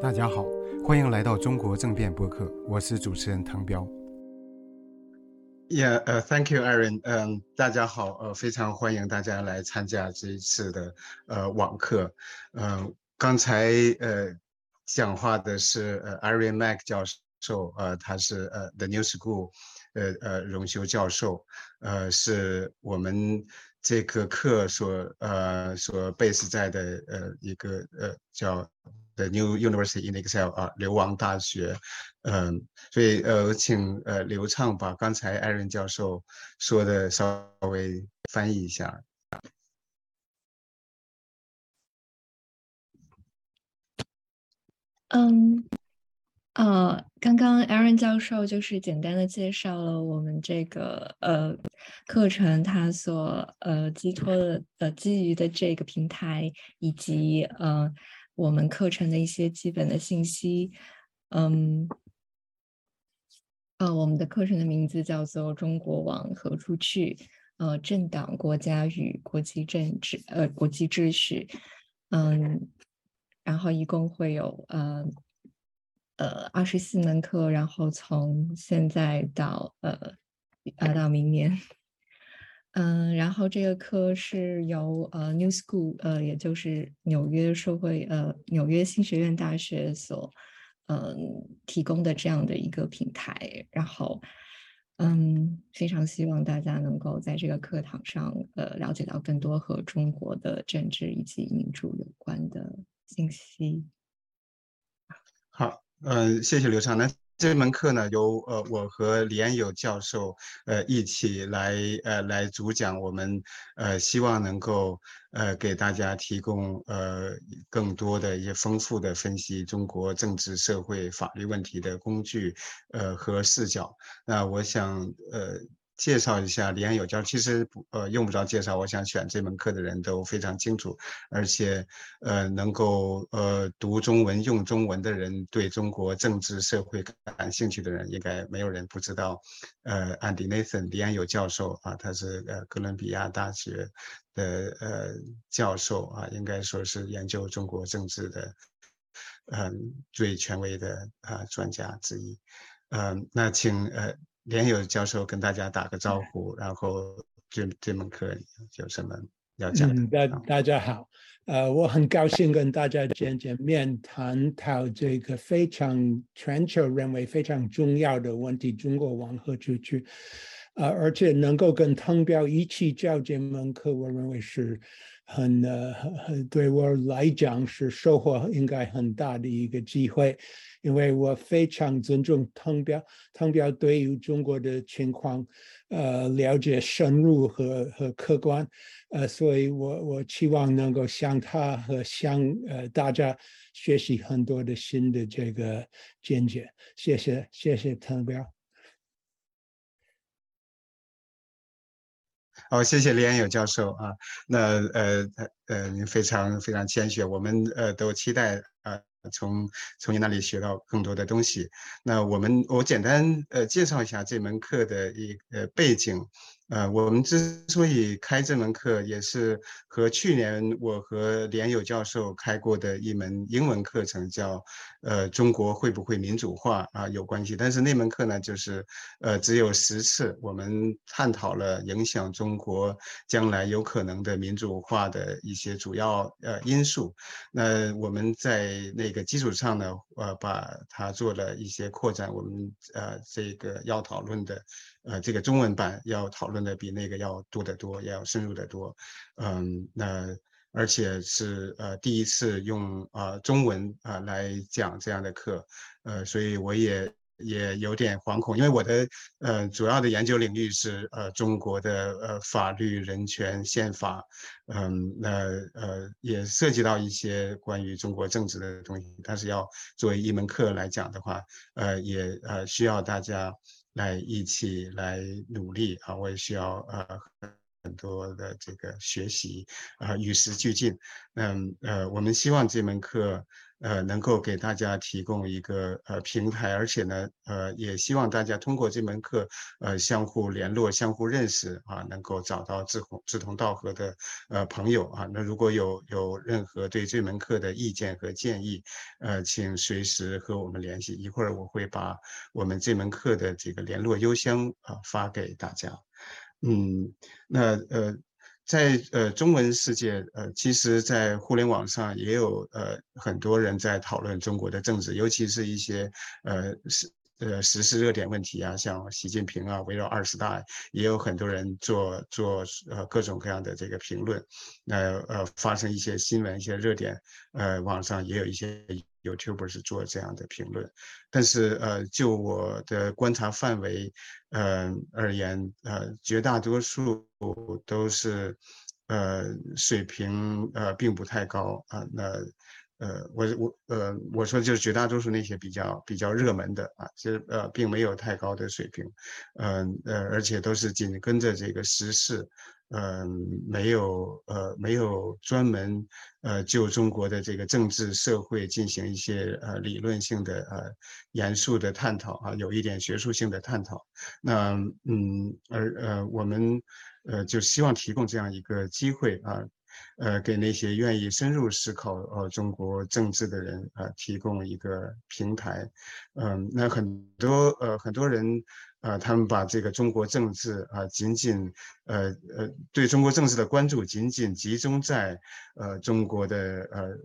大家好，欢迎来到中国政变播客，我是主持人唐彪。Yeah，呃，Thank you，Aaron。嗯，大家好，呃，非常欢迎大家来参加这一次的呃网课。嗯，刚才呃讲话的是呃 Aaron Mac 教授，呃，他是呃 The New School，呃呃荣休教授，呃，是我们这个课所呃所 base 在的呃一个呃叫。The New University in Excel 啊，流亡大学，嗯，所以呃，请呃刘畅把刚才艾伦教授说的稍微翻译一下。嗯，呃，刚刚 Aaron 教授就是简单的介绍了我们这个呃课程，它所呃寄托的呃基于的这个平台以及呃。我们课程的一些基本的信息，嗯，呃，我们的课程的名字叫做《中国往何处去》，呃，政党、国家与国际政治，呃，国际秩序，嗯，然后一共会有呃呃二十四门课，然后从现在到呃呃到明年。嗯，然后这个课是由呃 New School，呃，也就是纽约社会呃纽约新学院大学所嗯提供的这样的一个平台，然后嗯，非常希望大家能够在这个课堂上呃了解到更多和中国的政治以及民主有关的信息。好，嗯，谢谢刘畅。这门课呢，由呃我和李安友教授呃一起来呃来主讲，我们呃希望能够呃给大家提供呃更多的一些丰富的分析中国政治、社会、法律问题的工具呃和视角。那我想呃。介绍一下李安有教，其实不呃用不着介绍，我想选这门课的人都非常清楚，而且呃能够呃读中文用中文的人，对中国政治社会感兴趣的人，应该没有人不知道。呃，Andy Nathan 李安有教授啊，他是呃哥伦比亚大学的呃教授啊，应该说是研究中国政治的嗯最权威的啊专家之一。嗯，那请呃。连友教授跟大家打个招呼，然后这这门课有什么要讲的？大大家好，呃，我很高兴跟大家见见面，谈讨这个非常全球认为非常重要的问题：中国往何处去？呃，而且能够跟汤彪一起教这门课，我认为是很呃很对我来讲是收获应该很大的一个机会。因为我非常尊重汤彪，汤彪对于中国的情况，呃，了解深入和和客观，呃，所以我我期望能够向他和向呃大家学习很多的新的这个见解。谢谢，谢谢汤彪。好，谢谢李安友教授啊。那呃呃，您非常非常谦虚，我们呃都期待啊。从从您那里学到更多的东西。那我们我简单呃介绍一下这门课的一呃背景。呃，我们之所以开这门课，也是和去年我和连友教授开过的一门英文课程，叫呃中国会不会民主化啊有关系。但是那门课呢，就是呃只有十次，我们探讨了影响中国将来有可能的民主化的一些主要呃因素。那我们在那个基础上呢，呃把它做了一些扩展。我们呃这个要讨论的。呃，这个中文版要讨论的比那个要多得多，要深入得多。嗯，那而且是呃第一次用啊中文啊来讲这样的课，呃，所以我也也有点惶恐，因为我的呃主要的研究领域是呃中国的呃法律、人权、宪法，嗯，那呃也涉及到一些关于中国政治的东西，但是要作为一门课来讲的话，呃，也呃需要大家。来一起来努力啊！我也需要呃很多的这个学习啊，与时俱进。嗯呃，我们希望这门课。呃，能够给大家提供一个呃平台，而且呢，呃，也希望大家通过这门课，呃，相互联络、相互认识啊，能够找到志同志同道合的呃朋友啊。那如果有有任何对这门课的意见和建议，呃，请随时和我们联系。一会儿我会把我们这门课的这个联络邮箱啊发给大家。嗯，那呃。在呃中文世界，呃，其实，在互联网上也有呃很多人在讨论中国的政治，尤其是一些呃时呃时事热点问题啊，像习近平啊，围绕二十大，也有很多人做做呃各种各样的这个评论，呃呃发生一些新闻、一些热点，呃网上也有一些 YouTuber 是做这样的评论，但是呃就我的观察范围。呃而言，呃，绝大多数都是，呃，水平呃并不太高啊。那，呃，我我呃我说就是绝大多数那些比较比较热门的啊，其实呃并没有太高的水平，嗯呃，而且都是紧跟着这个时事。嗯，没有呃，没有专门呃就中国的这个政治社会进行一些呃理论性的呃严肃的探讨啊，有一点学术性的探讨。那嗯，而呃我们呃就希望提供这样一个机会啊，呃给那些愿意深入思考呃中国政治的人啊提供一个平台。嗯，那很多呃很多人。啊，他们把这个中国政治啊，仅仅呃呃，对中国政治的关注仅仅集中在呃中国的呃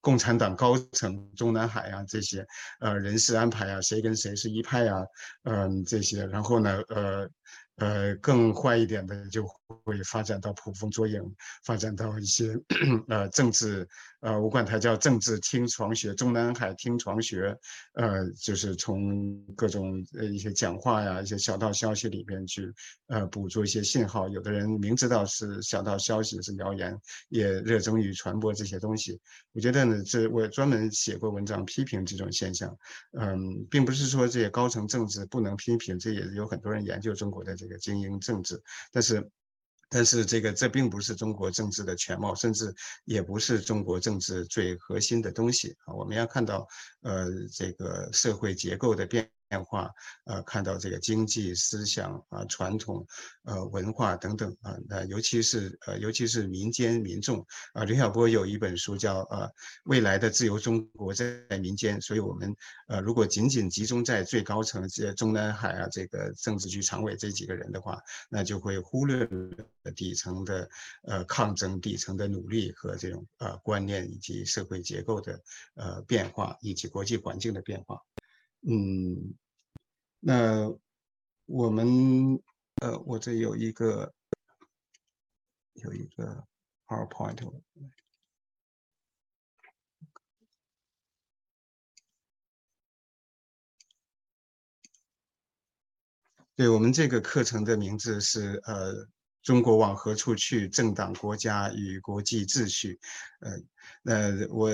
共产党高层、中南海啊这些呃人事安排啊，谁跟谁是一派啊，嗯这些，然后呢呃。呃，更坏一点的就会发展到捕风捉影，发展到一些 呃政治，呃，我管它叫政治听床学，中南海听床学，呃，就是从各种呃一些讲话呀，一些小道消息里边去呃捕捉一些信号。有的人明知道是小道消息是谣言，也热衷于传播这些东西。我觉得呢，这我专门写过文章批评这种现象。嗯，并不是说这些高层政治不能批评，这也有很多人研究中国的。这个精英政治，但是，但是这个这并不是中国政治的全貌，甚至也不是中国政治最核心的东西啊！我们要看到，呃，这个社会结构的变。变化，呃，看到这个经济、思想啊、传统、呃、文化等等啊，那尤其是呃，尤其是民间民众啊，刘晓波有一本书叫《呃未来的自由中国在民间》，所以我们呃，如果仅仅集中在最高层这中南海啊这个政治局常委这几个人的话，那就会忽略底层的呃抗争、底层的努力和这种呃观念以及社会结构的呃变化以及国际环境的变化。嗯，那我们呃，我这有一个有一个 PowerPoint，对我们这个课程的名字是呃。中国往何处去？政党、国家与国际秩序。呃，那我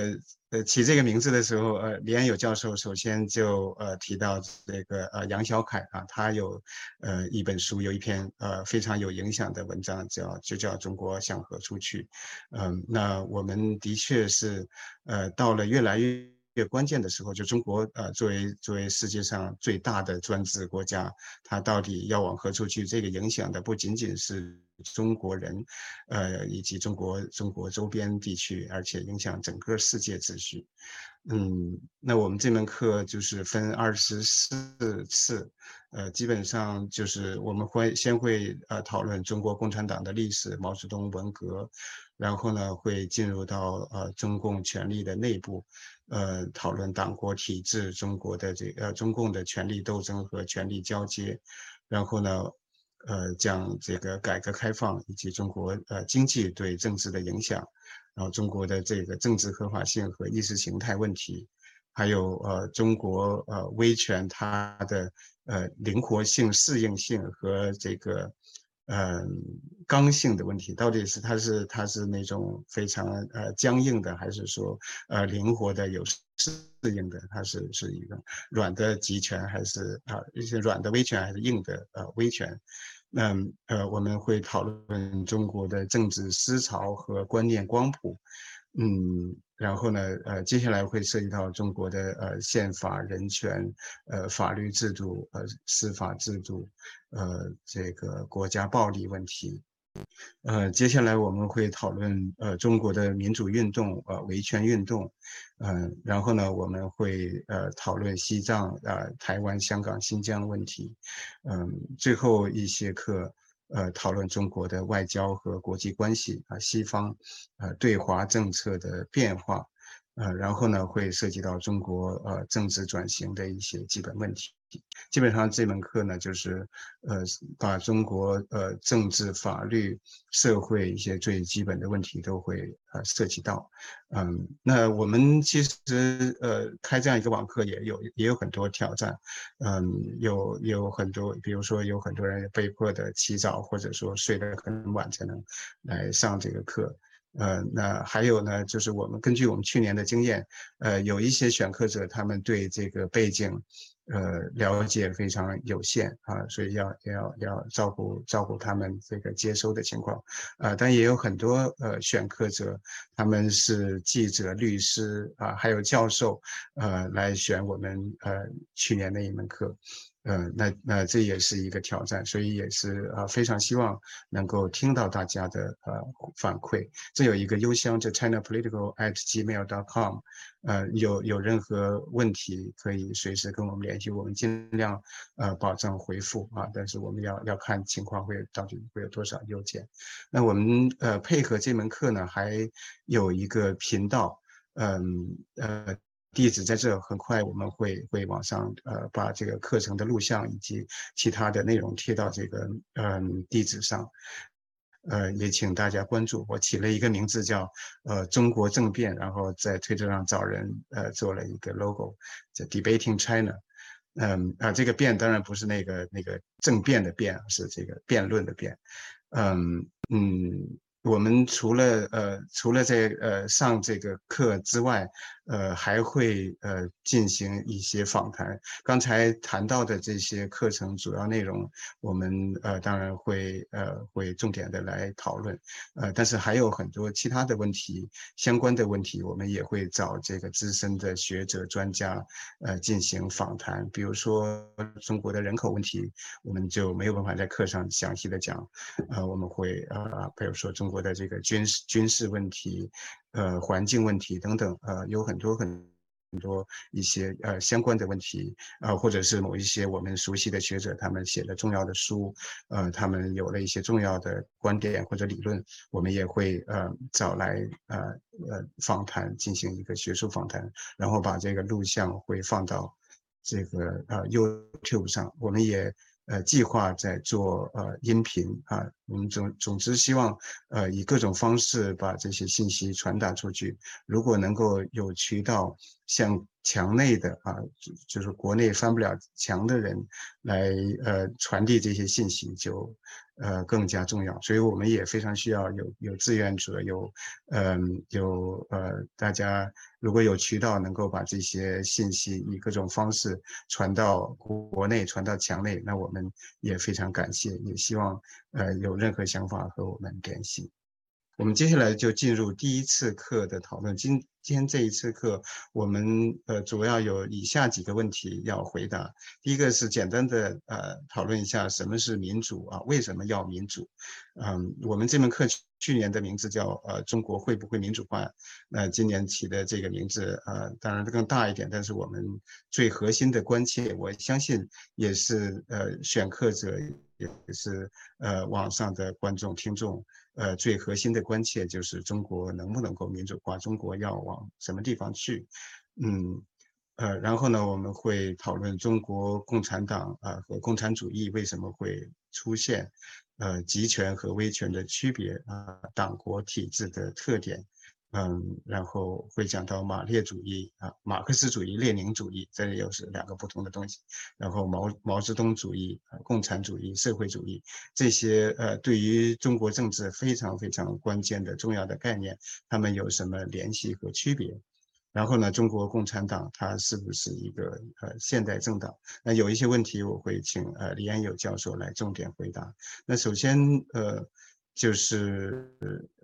呃起这个名字的时候，呃，李安友教授首先就呃提到这个呃杨小凯啊，他有呃一本书，有一篇呃非常有影响的文章，叫就叫《中国向何处去》。嗯，那我们的确是呃到了越来越。越关键的时候，就中国呃作为作为世界上最大的专制国家，它到底要往何处去？这个影响的不仅仅是中国人，呃以及中国中国周边地区，而且影响整个世界秩序。嗯，那我们这门课就是分二十四次，呃，基本上就是我们会先会呃讨论中国共产党的历史，毛泽东、文革，然后呢会进入到呃中共权力的内部。呃，讨论党国体制、中国的这呃中共的权力斗争和权力交接，然后呢，呃，讲这个改革开放以及中国呃经济对政治的影响，然后中国的这个政治合法性和意识形态问题，还有呃中国呃威权它的呃灵活性、适应性和这个。嗯，刚性的问题到底是它是它是那种非常呃僵硬的，还是说呃灵活的有适应的？它是是一个软的集权，还是啊一些软的威权，还是硬的呃威权？那呃，我们会讨论中国的政治思潮和观念光谱。嗯，然后呢，呃，接下来会涉及到中国的呃宪法、人权、呃法律制度、呃司法制度、呃这个国家暴力问题。呃，接下来我们会讨论呃中国的民主运动、呃维权运动，嗯，然后呢，我们会呃讨论西藏、啊台湾、香港、新疆问题，嗯，最后一些课。呃，讨论中国的外交和国际关系啊，西方呃对华政策的变化，呃，然后呢会涉及到中国呃政治转型的一些基本问题。基本上这门课呢，就是呃把中国呃政治、法律、社会一些最基本的问题都会呃涉及到。嗯，那我们其实呃开这样一个网课也有也有很多挑战。嗯，有有很多，比如说有很多人被迫的起早，或者说睡得很晚才能来上这个课。呃，那还有呢，就是我们根据我们去年的经验，呃，有一些选课者他们对这个背景。呃，了解非常有限啊，所以要要要照顾照顾他们这个接收的情况，呃，但也有很多呃选课者，他们是记者、律师啊，还有教授，呃，来选我们呃去年的一门课。呃，那那这也是一个挑战，所以也是呃非常希望能够听到大家的呃反馈。这有一个邮箱，叫 china political at gmail dot com，呃，有有任何问题可以随时跟我们联系，我们尽量呃保证回复啊。但是我们要要看情况会到底会有多少邮件。那我们呃配合这门课呢，还有一个频道，嗯呃。地址在这，很快我们会会往上呃把这个课程的录像以及其他的内容贴到这个嗯地址上，呃也请大家关注。我起了一个名字叫呃中国政变，然后在推特上找人呃做了一个 logo，叫 Debating China。嗯啊这个变当然不是那个那个政变的变，是这个辩论的辩。嗯嗯。我们除了呃除了在呃上这个课之外，呃还会呃进行一些访谈。刚才谈到的这些课程主要内容，我们呃当然会呃会重点的来讨论。呃，但是还有很多其他的问题相关的问题，我们也会找这个资深的学者专家呃进行访谈。比如说中国的人口问题，我们就没有办法在课上详细的讲。呃，我们会呃比如说中。国的这个军事军事问题，呃，环境问题等等，呃，有很多很很多一些呃相关的问题，呃，或者是某一些我们熟悉的学者他们写的重要的书，呃，他们有了一些重要的观点或者理论，我们也会呃找来呃呃访谈，进行一个学术访谈，然后把这个录像会放到这个呃 YouTube 上，我们也。呃，计划在做呃音频啊，我们总总之希望呃以各种方式把这些信息传达出去。如果能够有渠道向墙内的啊，就是国内翻不了墙的人来呃传递这些信息，就。呃，更加重要，所以我们也非常需要有有志愿者，有嗯有呃大家如果有渠道能够把这些信息以各种方式传到国内，传到墙内，那我们也非常感谢，也希望呃有任何想法和我们联系。我们接下来就进入第一次课的讨论。今天这一次课，我们呃主要有以下几个问题要回答。第一个是简单的呃讨论一下什么是民主啊？为什么要民主？嗯，我们这门课去年的名字叫呃中国会不会民主化？那今年起的这个名字呃当然更大一点，但是我们最核心的关切，我相信也是呃选课者也是呃网上的观众听众。呃，最核心的关切就是中国能不能够民主化，中国要往什么地方去？嗯，呃，然后呢，我们会讨论中国共产党啊和共产主义为什么会出现，呃，集权和威权的区别啊，党国体制的特点。嗯，然后会讲到马列主义啊，马克思主义、列宁主义，这里又是两个不同的东西。然后毛毛泽东主义、共产主义、社会主义这些呃，对于中国政治非常非常关键的重要的概念，它们有什么联系和区别？然后呢，中国共产党它是不是一个呃现代政党？那有一些问题我会请呃李安友教授来重点回答。那首先呃就是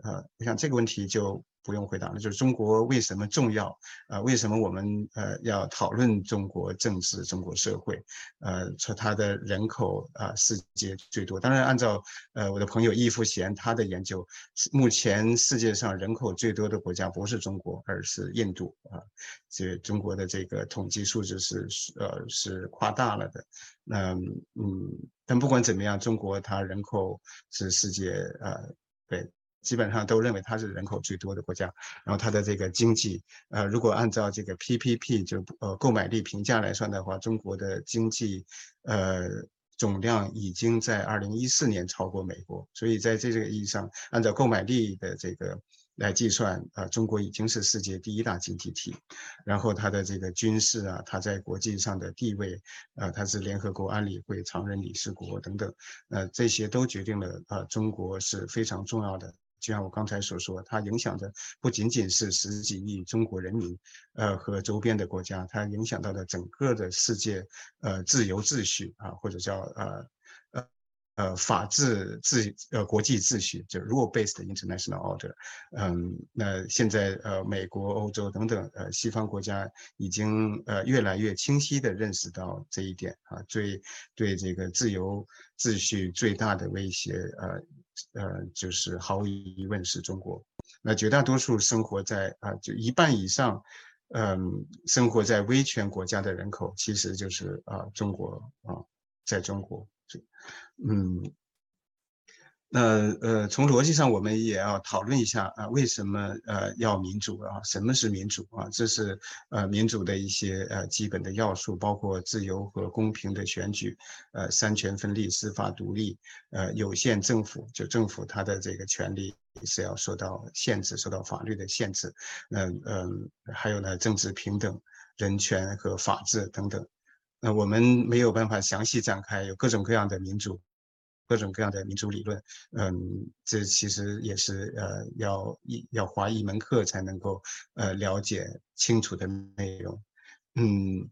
呃，我想这个问题就。不用回答了，就是中国为什么重要？呃，为什么我们呃要讨论中国政治、中国社会？呃，说它的人口啊，世界最多。当然，按照呃我的朋友易富贤他的研究，目前世界上人口最多的国家不是中国，而是印度啊。这中国的这个统计数字是呃是夸大了的。那嗯，但不管怎么样，中国它人口是世界呃对。基本上都认为它是人口最多的国家，然后它的这个经济，呃，如果按照这个 PPP 就呃购买力评价来算的话，中国的经济，呃，总量已经在二零一四年超过美国，所以在这个意义上，按照购买力的这个。来计算啊，中国已经是世界第一大经济体，然后它的这个军事啊，它在国际上的地位，啊，它是联合国安理会常任理事国等等，呃，这些都决定了啊，中国是非常重要的。就像我刚才所说，它影响的不仅仅是十几亿中国人民，呃，和周边的国家，它影响到了整个的世界，呃，自由秩序啊，或者叫呃。呃，呃法治秩呃国际秩序就 rule-based international order，嗯，那现在呃美国、欧洲等等呃西方国家已经呃越来越清晰地认识到这一点啊，最对这个自由秩序最大的威胁呃呃就是毫无疑问是中国。那绝大多数生活在啊就一半以上，嗯，生活在威权国家的人口其实就是啊中国啊，在中国。嗯，那呃，从逻辑上，我们也要讨论一下啊，为什么呃要民主啊？什么是民主啊？这是呃民主的一些呃基本的要素，包括自由和公平的选举，呃三权分立、司法独立，呃有限政府，就政府它的这个权利是要受到限制，受到法律的限制。嗯嗯，还有呢，政治平等、人权和法治等等。那我们没有办法详细展开，有各种各样的民主，各种各样的民主理论。嗯，这其实也是呃要一要花一门课才能够呃了解清楚的内容。嗯，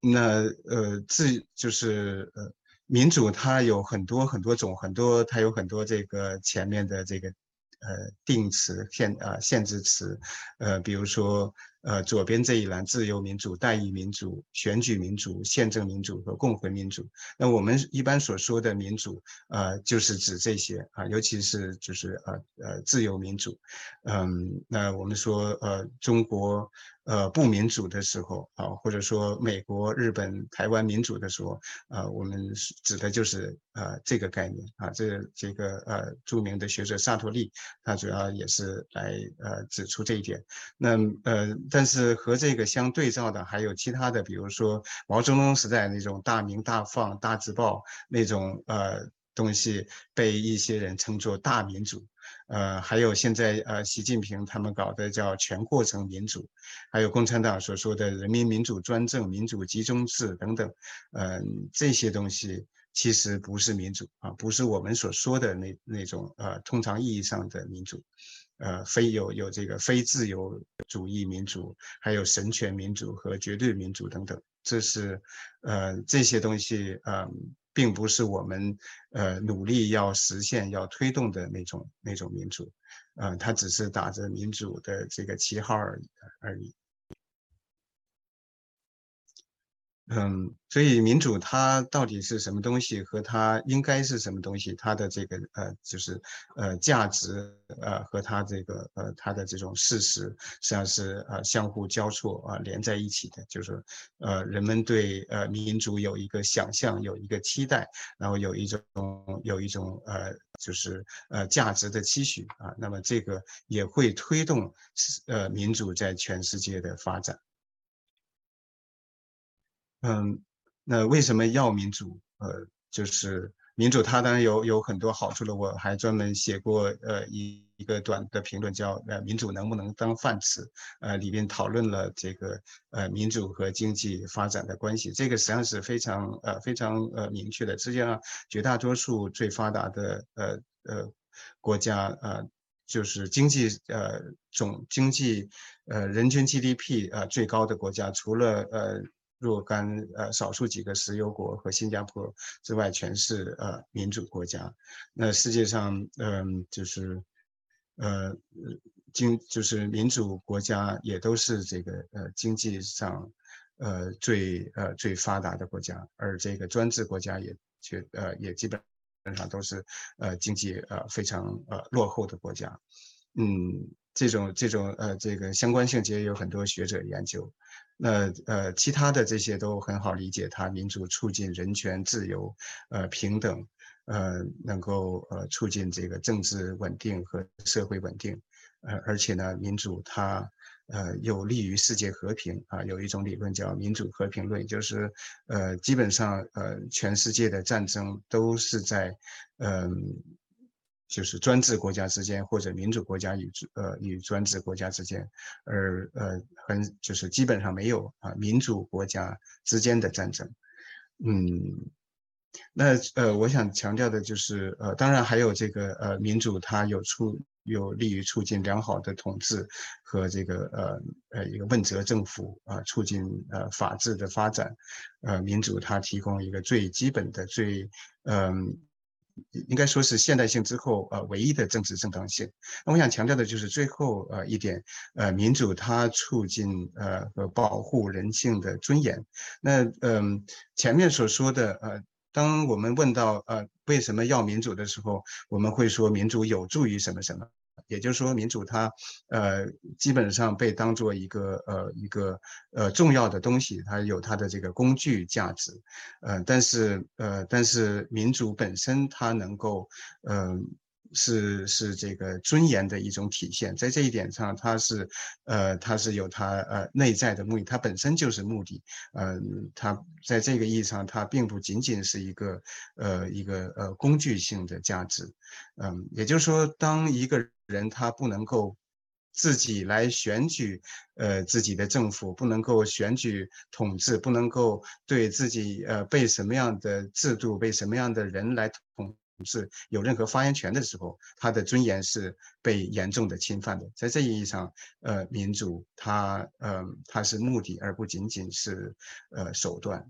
那呃自就是呃民主它有很多很多种，很多它有很多这个前面的这个呃定词限啊限制词，呃比如说。呃，左边这一栏，自由民主、代议民主、选举民主、宪政民主和共和民主。那我们一般所说的民主，呃，就是指这些啊，尤其是就是呃呃自由民主。嗯，那我们说呃中国。呃，不民主的时候啊，或者说美国、日本、台湾民主的时候，啊，我们指的就是呃这个概念啊。这这个呃著名的学者萨托利，他主要也是来呃指出这一点。那呃，但是和这个相对照的还有其他的，比如说毛泽东时代那种大鸣大放、大字报那种呃东西，被一些人称作大民主。呃，还有现在呃，习近平他们搞的叫全过程民主，还有共产党所说的人民民主专政、民主集中制等等，嗯，这些东西其实不是民主啊，不是我们所说的那那种呃通常意义上的民主，呃，非有有这个非自由主义民主，还有神权民主和绝对民主等等，这是呃这些东西嗯。并不是我们呃努力要实现、要推动的那种那种民主，呃，它只是打着民主的这个旗号而已而已。嗯，所以民主它到底是什么东西，和它应该是什么东西，它的这个呃，就是呃价值呃和它这个呃它的这种事实，实际上是呃相互交错啊连在一起的。就是呃人们对呃民主有一个想象，有一个期待，然后有一种有一种呃就是呃价值的期许啊，那么这个也会推动呃民主在全世界的发展。嗯，那为什么要民主？呃，就是民主，它当然有有很多好处了。我还专门写过呃一一个短的评论，叫呃民主能不能当饭吃？呃，里面讨论了这个呃民主和经济发展的关系。这个实际上是非常呃非常呃明确的。实际上，绝大多数最发达的呃呃国家呃就是经济呃总经济呃人均 GDP 呃最高的国家，除了呃若干呃少数几个石油国和新加坡之外，全是呃民主国家。那世界上嗯就是呃经就是民主国家也都是这个呃经济上呃最呃最发达的国家，而这个专制国家也却呃也基本。上都是呃经济呃非常呃落后的国家，嗯，这种这种呃这个相关性也有很多学者研究。那呃其他的这些都很好理解，它民主促进人权自由呃平等呃能够呃促进这个政治稳定和社会稳定，呃而且呢民主它。呃，有利于世界和平啊！有一种理论叫民主和平论，就是呃，基本上呃，全世界的战争都是在嗯，就是专制国家之间或者民主国家与呃与专制国家之间，而呃很就是基本上没有啊民主国家之间的战争。嗯，那呃，我想强调的就是呃，当然还有这个呃民主它有促。有利于促进良好的统治和这个呃呃一个问责政府啊，促进呃法治的发展，呃民主它提供一个最基本的最嗯应该说是现代性之后呃唯一的政治正当性。那我想强调的就是最后呃一点呃民主它促进呃和保护人性的尊严。那嗯前面所说的呃。当我们问到呃为什么要民主的时候，我们会说民主有助于什么什么，也就是说民主它呃基本上被当做一个呃一个呃重要的东西，它有它的这个工具价值，呃但是呃但是民主本身它能够嗯。是是这个尊严的一种体现，在这一点上，它是，呃，它是有它呃内在的目的，它本身就是目的，嗯，它在这个意义上，它并不仅仅是一个呃一个呃工具性的价值，嗯，也就是说，当一个人他不能够自己来选举呃自己的政府，不能够选举统治，不能够对自己呃被什么样的制度、被什么样的人来统。治有任何发言权的时候，他的尊严是被严重的侵犯的。在这意义上，呃，民主它，呃，它是目的，而不仅仅是，呃，手段。